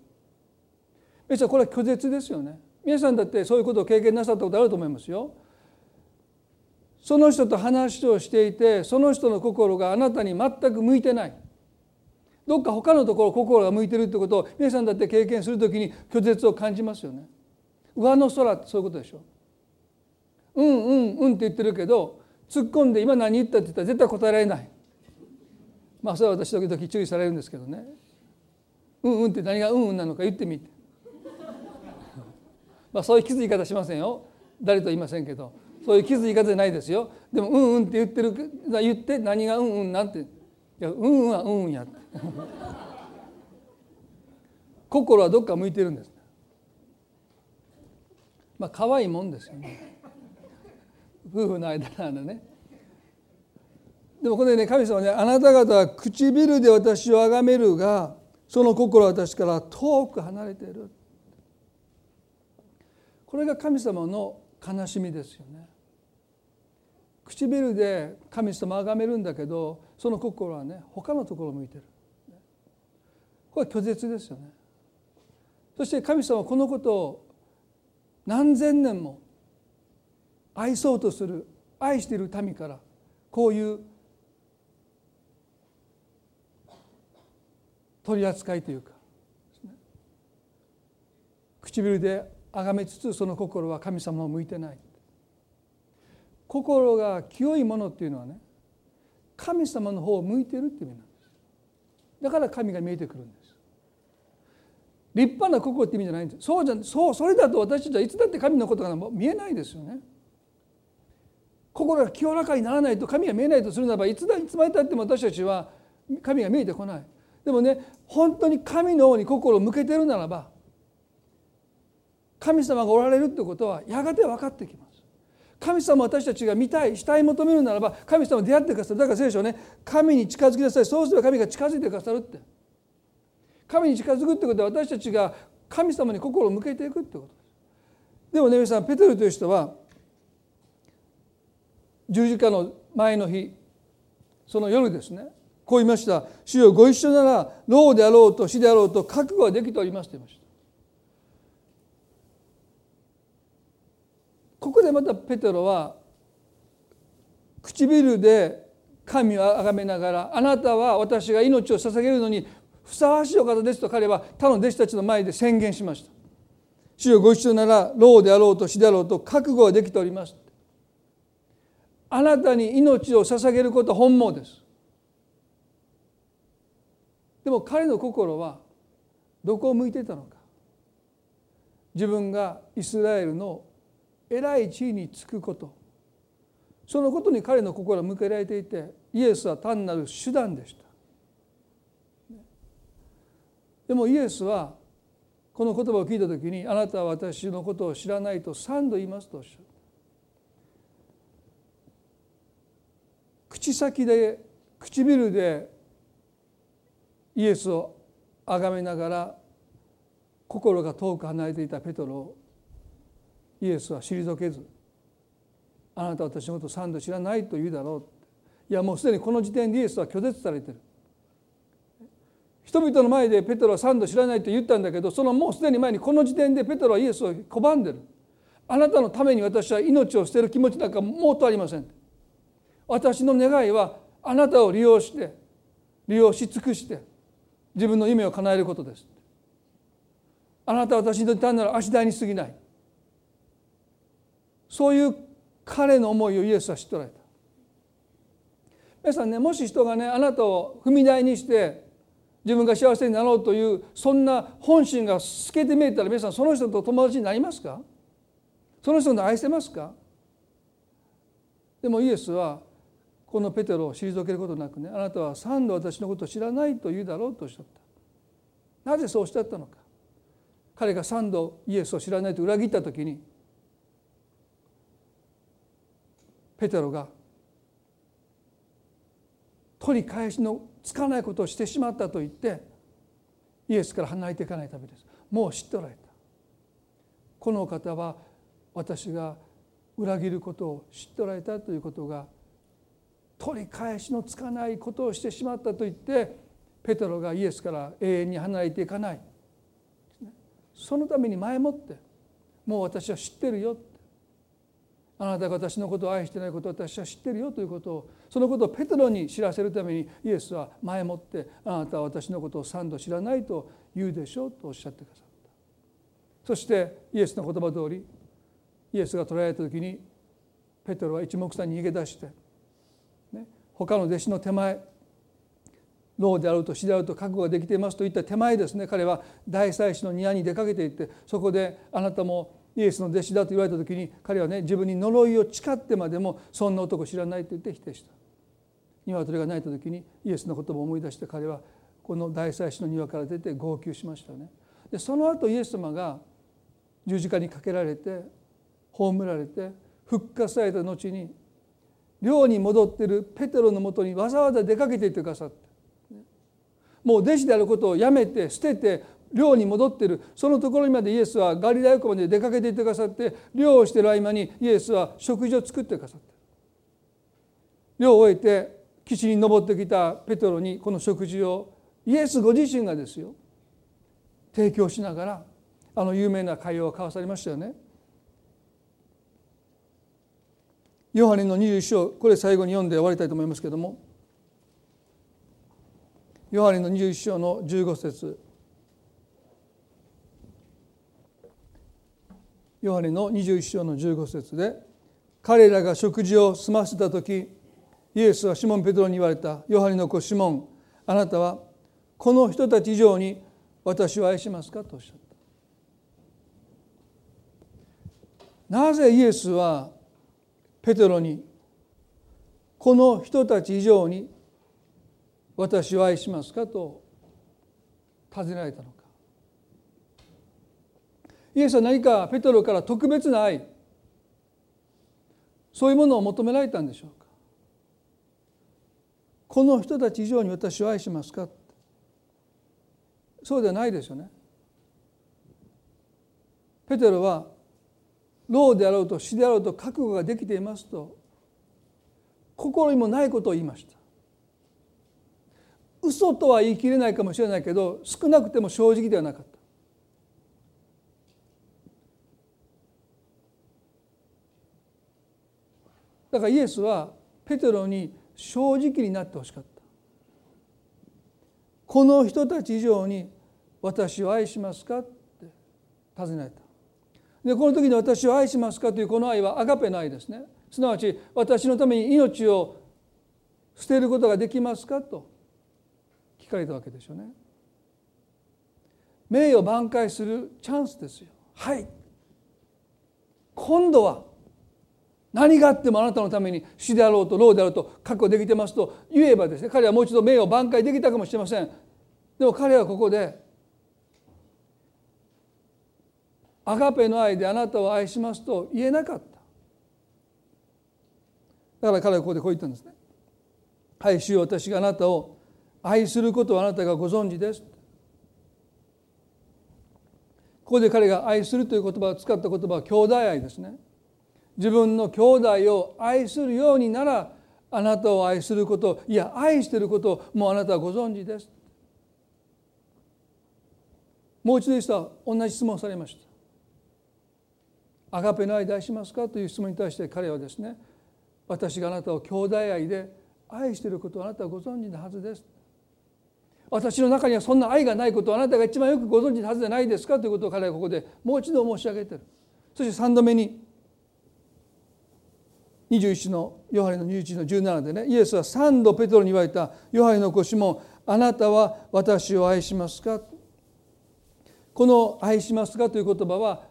皆さんこれは拒絶ですよね。皆さんだってそういうことを経験なさったことあると思いますよ。その人と話をしていてその人の心があなたに全く向いてない。どっか他のところ心が向いてるってことを皆さんだって経験するときに拒絶を感じますよね。上の空ってそういうことでしょ。うんうんうんって言ってるけど突っ込んで今何言ったって言ったら絶対答えられない。まあそれは私時々注意されるんですけどね。うんうんって何がうんうんなのか言ってみて。まあ、そういうきつい言い方しませんよ。誰と言いませんけど。そういうきつい方じゃないですよ。でも「うんうん」って言ってる言って何が「うんうん」なんて「いやうんうんはうんうんや」っ て心はどっか向いてるんです。まあ可愛いもんですよね。夫婦の間なんでね。でもこれね神様ねあなた方は唇で私を崇めるがその心は私から遠く離れている。これが神様の悲しみですよね。唇で神様を崇めるんだけどその心はね他のところを向いてる。これは拒絶ですよね。そして神様はこのことを何千年も愛そうとする愛している民からこういう取り扱いというか唇で崇めつつその心は神様を向いてない。心が清いものっていうのはね神様の方を向いてるっていう意味なんです。だから神が見えてくるんです。立派な心って意味じゃないんです。そうじゃそうそれだと私たちはいつだって神のことが見えないですよね。心が清らかにならないと神が見えないとするならばいつだいつまでたっても私たちは神が見えてこない。でもね本当に神の方に心を向けてるならば神様がおられるってことはやがて分かってきます。神様私たちが見たいしたい求めるならば神様出会ってくださる。だから聖書ね神に近づきなさい。そうすれば神が近づいてくださるって。神に近づくってことは私たちが神様に心を向けていくってことです。でもね皆さんペテルという人は十字架の前の日その夜ですね。こう言いました「主よご一緒なら老であろうと死であろうと覚悟はできております」と言いました。ここでまたペテロは唇で神を崇めながらあなたは私が命を捧げるのにふさわしいお方ですと彼は他の弟子たちの前で宣言しました。主よご一緒なら老であろうと死であろうと覚悟はできております。あなたに命を捧げることは本望です。でも彼の心はどこを向いていたのか自分がイスラエルの偉い地位につくこと。そのことに彼の心は向けられていてイエスは単なる手段でした。でもイエスはこの言葉を聞いた時にあなたは私のことを知らないと三度言いますとおっしゃる口先で唇でイエスを崇めながら心が遠く離れていたペトロをイエスは退けず「あなたは私のことを三度知らないと言うだろう」いやもうすでにこの時点でイエスは拒絶されてる。人々の前でペトロは三度知らないと言ったんだけどそのもうすでに前にこの時点でペトロはイエスを拒んでる。あなたのために私は命を捨てる気持ちなんかもっとありません。私の願いはあなたを利用して利用し尽くして自分の夢を叶えることです。あなたは私にとって単なる足台に過ぎない。そういう彼の思いをイエスは知っておられた。皆さんねもし人がねあなたを踏み台にして自分が幸せになろうというそんな本心が透けて見えたら皆さんその人と友達になりますか？その人の愛せますか？でもイエスはこのペテロを退けることなくねあなたは三度私のことを知らないと言うだろうとおっしゃった。なぜそうおっしゃったのか。彼が三度イエスを知らないと裏切った時にペテロが取り返しのつかないことをしてしまったと言ってイエスから離れていかないためです。もう知っておられた。この方は私が裏切ることを知っておられたということが取り返しのつかないことをしてしまったと言ってペテロがイエスから永遠に離れていかない。そのために前もってもう私は知ってるよ。あなたが私のことを愛してないことを私は知ってるよということをそのことをペテロに知らせるためにイエスは前もってあなたは私のことを三度知らないと言うでしょうとおっしゃってくださったそしてイエスの言葉通りイエスが捕らえた時にペテロは一目散に逃げ出してね他の弟子の手前老であると死であると覚悟ができていますといった手前ですね彼は大祭司の庭に出かけていってそこであなたもイエスの弟子だと言われた時に彼はね自分に呪いを誓ってまでもそんな男知らないと言って否定した。鶏が鳴いた時にイエスの言葉を思い出して彼はこの大祭司の庭から出て号泣しましたね。でその後イエス様が十字架にかけられて葬られて復活された後に寮に戻っているペテロのもとにわざわざ出かけていってくださって。もう弟子であることをやめて捨てて寮に戻ってる。そのところにまでイエスはガリラヤ湖まで出かけていってくださって寮をしてる合間にイエスは食事を作ってくださって寮を終えて岸に登ってきたペテロにこの食事をイエスご自身がですよ提供しながらあの有名な会話を交わされましたよね。ヨハネの21章これ最後に読んで終わりたいと思いますけれども。ヨハネの21章の15節。ヨハネの21章の15節で彼らが食事を済ませた時イエスはシモン・ペトロに言われた。ヨハネの子シモンあなたはこの人たち以上に私を愛しますかとおっしゃった。なぜイエスはペテロにこの人たち以上に私を愛しますかと尋ねられたのか。イエスは何かペテロから特別な愛そういうものを求められたんでしょうか？この人たち以上に私を愛しますか？そうではないですよね。ペテロは老であろうと死であろうと覚悟ができていますと心にもないことを言いました。嘘とは言い切れないかもしれないけど少なくても正直ではなかった。だからイエスはペテロに正直になってほしかった。この人たち以上に私を愛しますかって尋ねた。でこの時に私を愛しますかというこの愛はアガペの愛ですね。すなわち私のために命を捨てることができますかと聞かれたわけでしょうね。名誉挽回するチャンスですよ。はい。今度は何があってもあなたのために死であろうと老であろうと確保できてますと言えばですね彼はもう一度名誉挽回できたかもしれません。でも彼はここでアガペの愛であなたを愛しますと言えなかった。だから彼はここでこう言ったんですねはい主よ私があなたを愛することをあなたがご存知ですここで彼が愛するという言葉を使った言葉は兄弟愛ですね。自分の兄弟を愛するようにならあなたを愛することいや愛していることをもうあなたはご存知です。もう一度した同じ質問をされました。アガペの愛で愛しますかという質問に対して彼はですね私があなたを兄弟愛で愛していることをあなたはご存知のはずです。私の中にはそんな愛がないことをあなたが一番よくご存知のはずじゃないですかということを彼はここでもう一度申し上げている。そして3度目に21のヨハネの21の17でねイエスは3度ペトロに言われたヨハネの子シモンあなたは私を愛しますか？この愛しますかという言葉は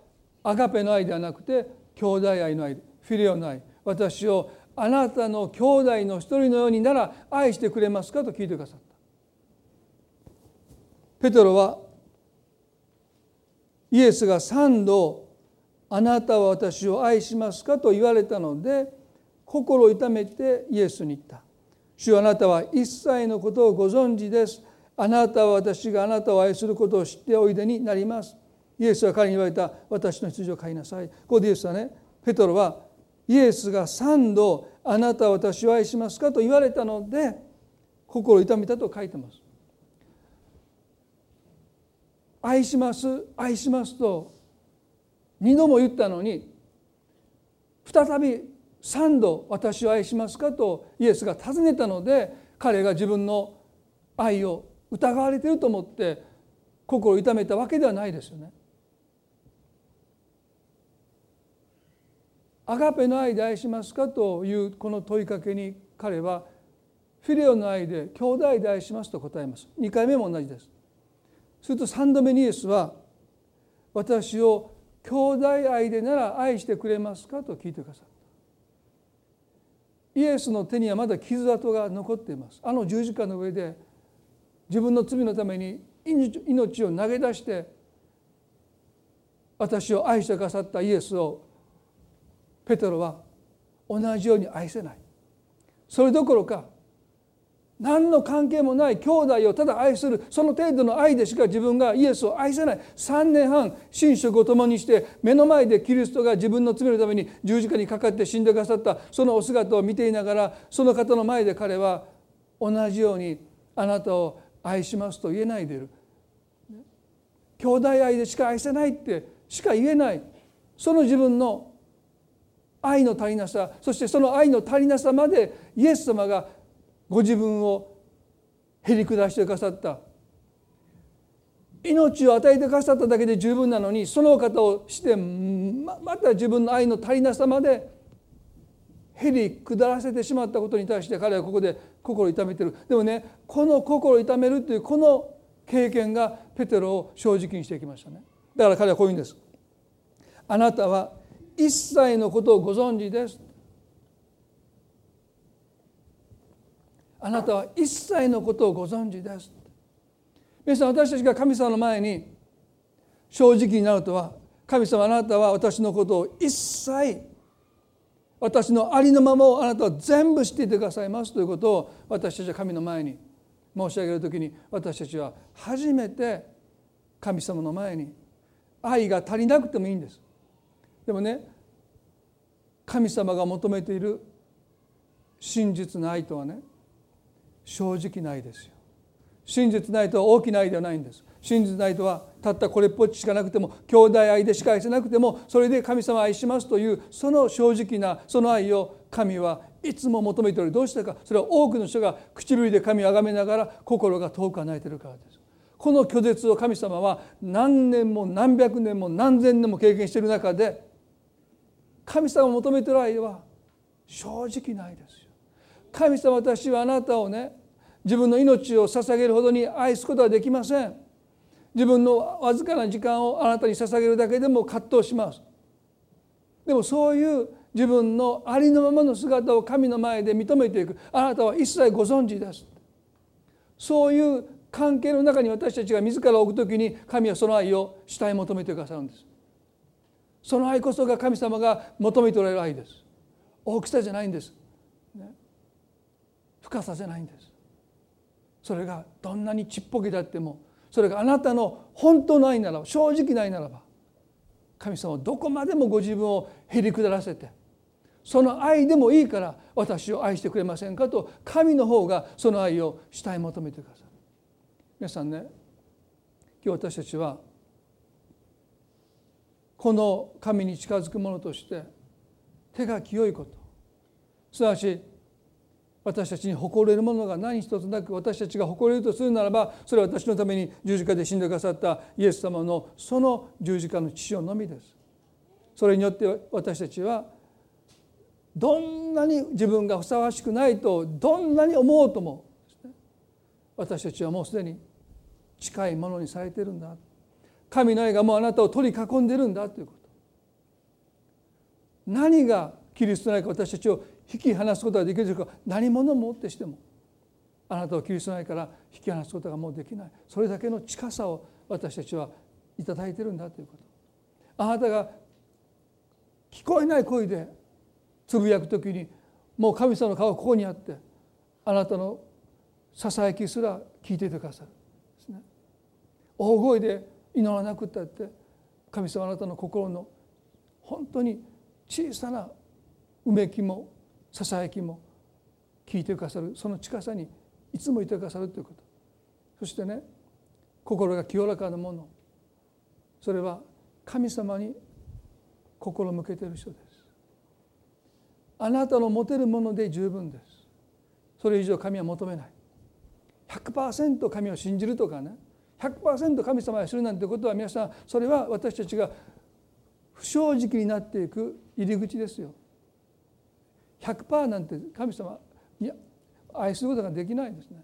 アガペの愛ではなくて兄弟愛の愛フィレオの愛。私をあなたの兄弟の一人のようになら愛してくれますかと聞いてくださった。ペトロはイエスが3度あなたは私を愛しますかと言われたので心を痛めてイエスに言った「主あなたは一切のことをご存知です」「あなたは私があなたを愛することを知っておいでになります」イエスは彼に言われた「私の羊を飼いなさい」ここでイエスはねペトロはイエスが3度「あなたは私を愛しますか?」と言われたので心を痛めたと書いてます。愛します愛しますと2度も言ったのに再び3度私を愛しますかとイエスが尋ねたので彼が自分の愛を疑われていると思って心を痛めたわけではないですよね。アガペの愛で愛しますかというこの問いかけに彼はフィレオの愛で兄弟で愛しますと答えます。2回目も同じです。すると3度目にイエスは私を兄弟愛でなら愛してくれますかと聞いてくださったイエスの手にはまだ傷跡が残っています。あの十字架の上で自分の罪のために命を投げ出して私を愛してくださったイエスをペテロは同じように愛せない。それどころか何の関係もない兄弟をただ愛するその程度の愛でしか自分がイエスを愛せない。3年半寝食を共にして目の前でキリストが自分の罪のために十字架にかかって死んでくださった。そのお姿を見ていながらその方の前で彼は同じようにあなたを愛しますと言えないでいる。兄弟愛でしか愛せないってしか言えない。その自分の愛の足りなさそしてその愛の足りなさまでイエス様がご自分をへり下してくださった。命を与えてくださっただけで十分なのにその方をしてまた自分の愛の足りなさまでへり下らせてしまったことに対して彼はここで心痛めてる。でもねこの心痛めるというこの経験がペテロを正直にしていきましたね。だから彼はこう言うんです。あなたは一切のことをご存知です。あなたは一切のことをご存知です。皆さん私たちが神様の前に正直になるとは神様あなたは私のことを一切私のありのままをあなたは全部知っていてくださいますということを私たちは神の前に申し上げる時に私たちは初めて神様の前に愛が足りなくてもいいんです。でもね神様が求めている真実の愛とはね正直な愛ですよ。真実な愛とは大きな愛ではないんです。真実な愛とはたったこれっぽっちしかなくても兄弟愛でしか愛せなくてもそれで神様を愛しますというその正直なその愛を神はいつも求めておりどうしてか。それは多くの人が唇で神を崇めながら心が遠く離れているからです。この拒絶を神様は何年も何百年も何千年も経験している中で神様を求めている愛は正直な愛です。神様私はあなたをね自分の命を捧げるほどに愛すことはできません。自分のわずかな時間をあなたに捧げるだけでも葛藤します。でもそういう自分のありのままの姿を神の前で認めていく。あなたは一切ご存知です。そういう関係の中に私たちが自ら置くときに神はその愛を主体求めてくださるんです。その愛こそが神様が求めておられる愛です。大きさじゃないんです、深さじゃないんです。それがどんなにちっぽけであってもそれがあなたの本当の愛ならば正直な愛ならば神様はどこまでもご自分をへり下らせてその愛でもいいから私を愛してくれませんかと神の方がその愛を主体求めてくださる。皆さんね今日私たちはこの神に近づく者として手が清いこと。すなわち私たちに誇れるものが何一つなく私たちが誇れるとするならばそれは私のために十字架で死んでくださったイエス様のその十字架の父親のみです。それによって私たちはどんなに自分がふさわしくないとどんなに思うとも私たちはもうすでに近いものにされてるんだ神の愛がもうあなたを取り囲んでるんだということ何がキリストの愛か私たちを引き離すことができるか何者もってしてもあなたをキリストの愛から引き離すことがもうできない。それだけの近さを私たちはいただいてるんだということ。あなたが聞こえない声でつぶやく時にもう神様の顔がここにあってあなたのささやきすら聞いていてくださるですね。大声で祈らなくったって神様あなたの心の本当に小さなうめきもささやきも聞いてくださるその近さにいつもいてくださるということ。そしてね心が清らかなもの。それは神様に心向けている人です。あなたの持てるもので十分です。それ以上神は求めない。100%神を信じるとかね。100%神様をするなんてことは皆さんそれは私たちが不正直になっていく入り口ですよ。100%なんて神様に愛することができないんですね。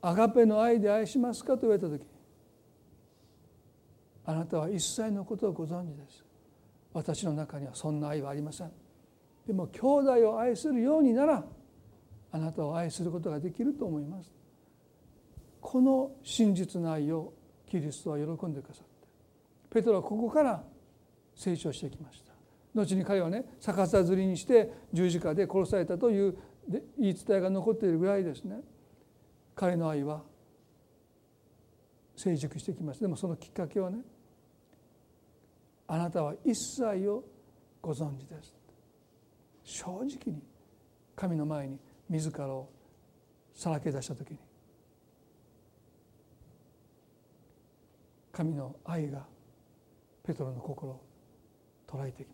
アガペの愛で愛しますかと言われた時あなたは一切のことをご存知です。私の中にはそんな愛はありません。でも兄弟を愛するようにならあなたを愛することができると思います。この真実の愛をキリストは喜んでくださってペトロはここから成長してきました。後に彼はね逆さづりにして十字架で殺されたという言い伝えが残っているぐらいですね。彼の愛は成熟してきました。でもそのきっかけはねあなたは一切をご存知です。正直に神の前に自らをさらけ出した時に神の愛がペトロの心を捉えてきました。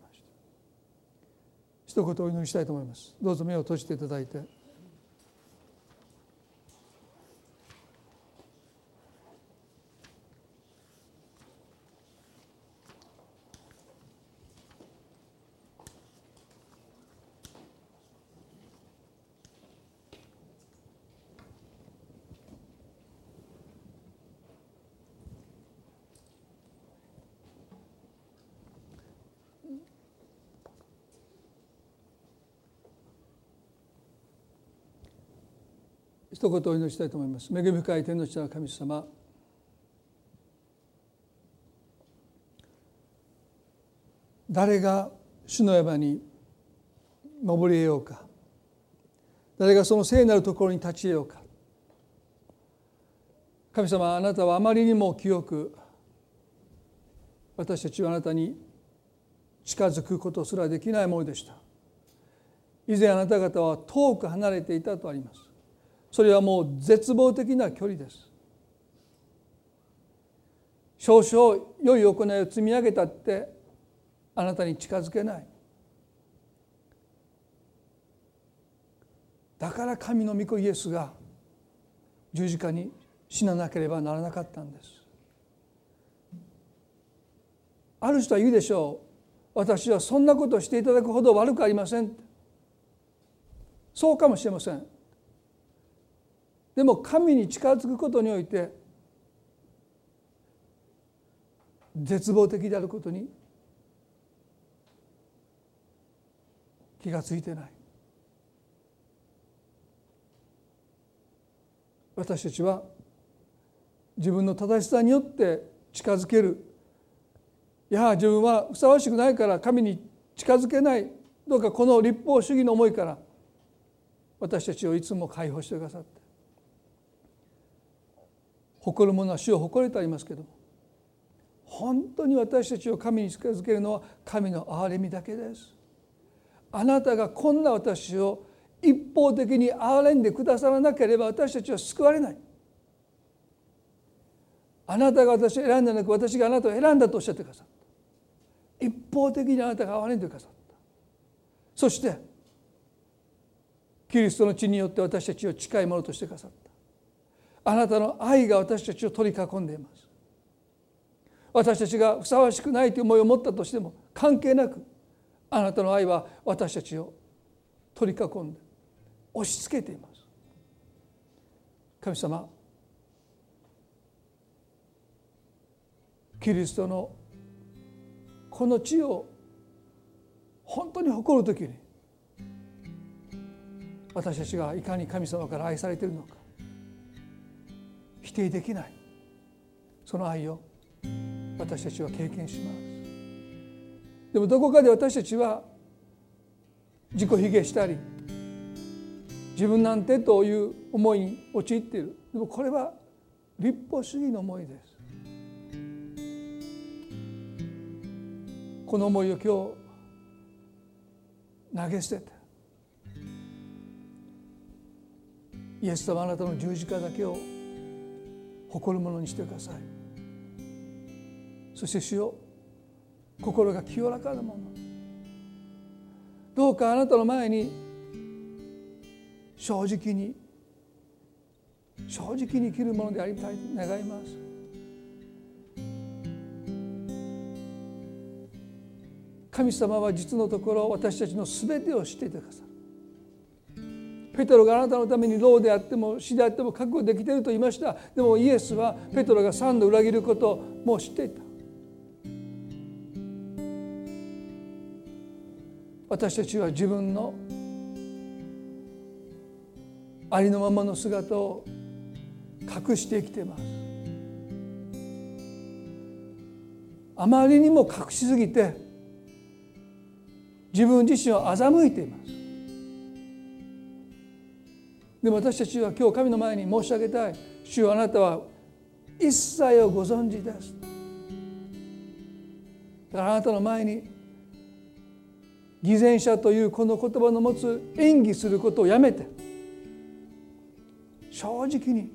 一言お祈りしたいと思います。どうぞ目を閉じていただいて。一言お祈りしたいと思います。恵み深い天の下の神様。誰が主の山に登り得ようか。誰がその聖なるところに立ち得ようか。神様あなたはあまりにも清く私たちはあなたに近づくことすらできないものでした。以前あなた方は遠く離れていたとあります。それはもう絶望的な距離です。少々良い行いを積み上げたってあなたに近づけない。だから神の御子イエスが十字架に死ななければならなかったんです。ある人は言うでしょう。私はそんなことをしていただくほど悪くありません。そうかもしれません。でも神に近づくことにおいて絶望的であることに気がついてない。私たちは自分の正しさによって近づける。いや自分はふさわしくないから神に近づけない。どうかこの立法主義の思いから私たちをいつも解放してくださって。誇る者は主を誇れとありますけど本当に私たちを神に近づけるのは神の憐れみだけです。あなたがこんな私を一方的に憐れんでくださらなければ私たちは救われない。あなたが私を選んだなく私があなたを選んだとおっしゃってくださった。一方的にあなたが憐れんでくださった。そしてキリストの血によって私たちを近いものとしてくださった。あなたの愛が私たちを取り囲んでいます。私たちがふさわしくないという思いを持ったとしても関係なくあなたの愛は私たちを取り囲んで押し付けています。神様キリストのこの地を本当に誇る時に私たちがいかに神様から愛されているのか否定できない。その愛を私たちは経験します。でもどこかで私たちは自己卑下したり自分なんてという思いに陥っている。でもこれは立法主義の思いです。この思いを今日投げ捨ててイエス様あなたの十字架だけを誇るものにしてください。そして主よ心が清らかなもの。どうかあなたの前に正直に正直に生きるものでありたいと願います。神様は実のところ私たちの全てを知っていてくださるペトロがあなたのために老であっても死であっても覚悟できていると言いました。でもイエスはペトロが3度裏切ることをもう知っていた。私たちは自分のありのままの姿を隠して生きています。あまりにも隠しすぎて自分自身を欺いています。でも私たちは今日神の前に申し上げたい。主よあなたは一切をご存知です。だからあなたの前に偽善者というこの言葉の持つ演技することをやめて。正直に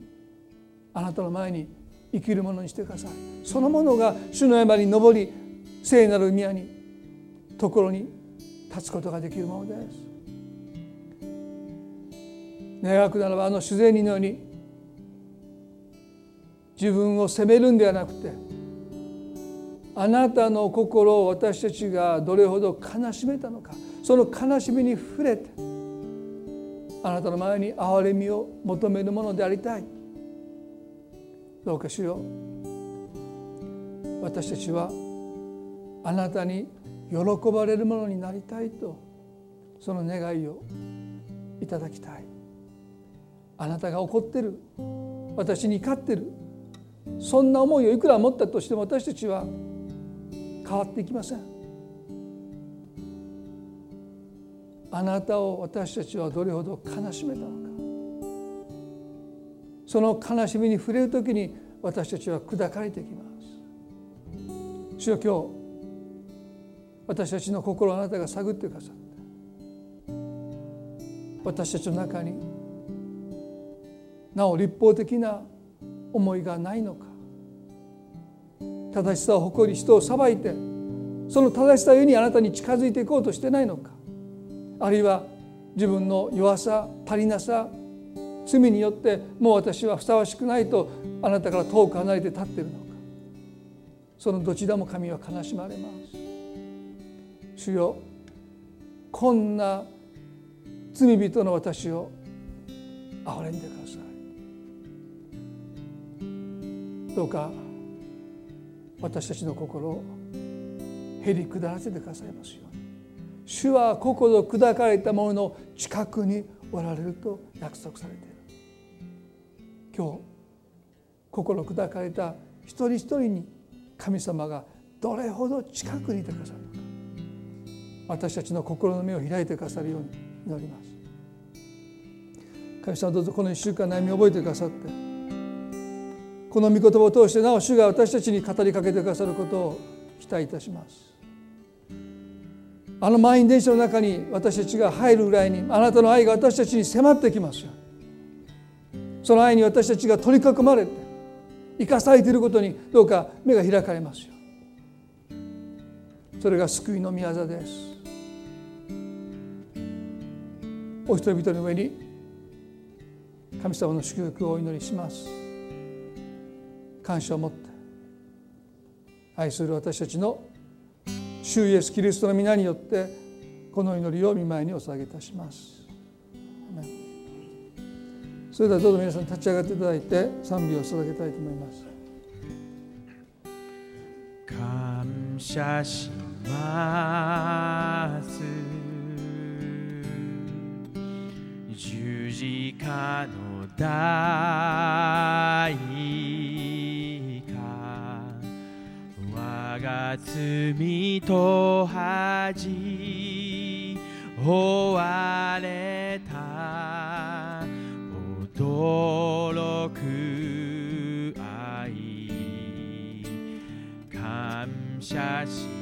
あなたの前に生きるものにしてください。そのものが主の山に登り聖なる宮にところに立つことができるものです。願くならばあの自然にのように自分を責めるんではなくてあなたの心を私たちがどれほど悲しめたのかその悲しみに触れてあなたの前に憐れみを求めるものでありたい。どうかしよう私たちはあなたに喜ばれるものになりたいとその願いをいただきたい。あなたが怒ってる。私に怒ってる。そんな思いをいくら持ったとしても私たちは変わっていきません。あなたを私たちはどれほど悲しめたのか。その悲しみに触れる時に私たちは砕かれていきます。主よ今日私たちの心をあなたが探ってくださった。私たちの中になお立法的な思いがないのか。正しさを誇り人を裁いてその正しさゆえにあなたに近づいていこうとしてないのか。あるいは自分の弱さ足りなさ罪によってもう私はふさわしくないとあなたから遠く離れて立ってるのか。そのどちらも神は悲しまれます。主よこんな罪人の私を憐れんでください。どうか私たちの心をへり下らせてくださいますように。主は心砕かれた者の近くにおられると約束されている。今日心砕かれた一人一人に神様がどれほど近くにいてくださるのか。私たちの心の目を開いてくださるように祈ります。神様どうぞこの1週間悩みを覚えてくださって。この御言葉を通してなお主が私たちに語りかけてくださることを期待いたします。あの満員電車の中に私たちが入るぐらいにあなたの愛が私たちに迫ってきますよ。その愛に私たちが取り囲まれて生かされていることにどうか目が開かれますよ。それが救いの御業です。お人々の上に神様の祝福をお祈りします。感謝を持って愛する私たちの主イエスキリストの皆によってこの祈りを見舞いにお捧げいたします。それではどうぞ皆さん立ち上がっていただいて賛美を捧げたいと思います。感謝します。十字架の代罪と恥追われた驚く愛感謝し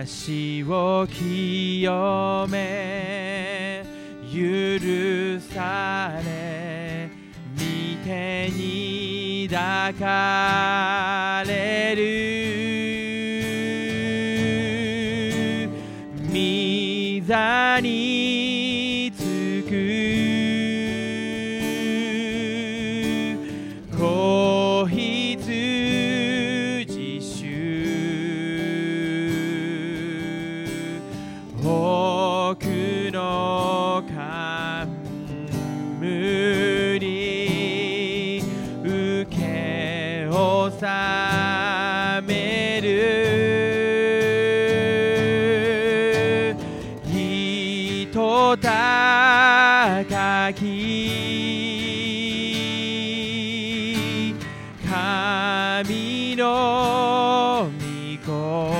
足を清め許され見てに抱かれこ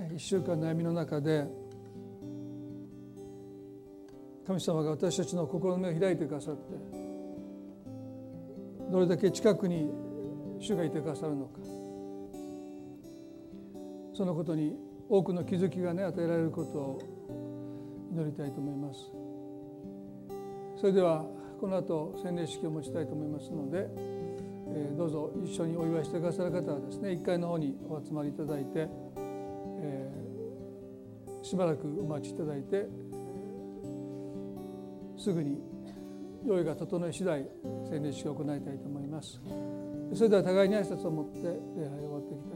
ね1週間悩みの中で神様が私たちの心の目を開いてくださってどれだけ近くに主がいてくださるのか。そのことに多くの気づきがね与えられることを祈りたいと思います。それではこの後洗礼式を持ちたいと思いますので、えーどうぞ一緒にお祝いしてくださる方はですね1階の方にお集まりいただいてしばらくお待ちいただいてすぐに用意が整い次第洗礼式を行いたいと思います。それでは互いに挨拶を持って礼拝を終わっていきたい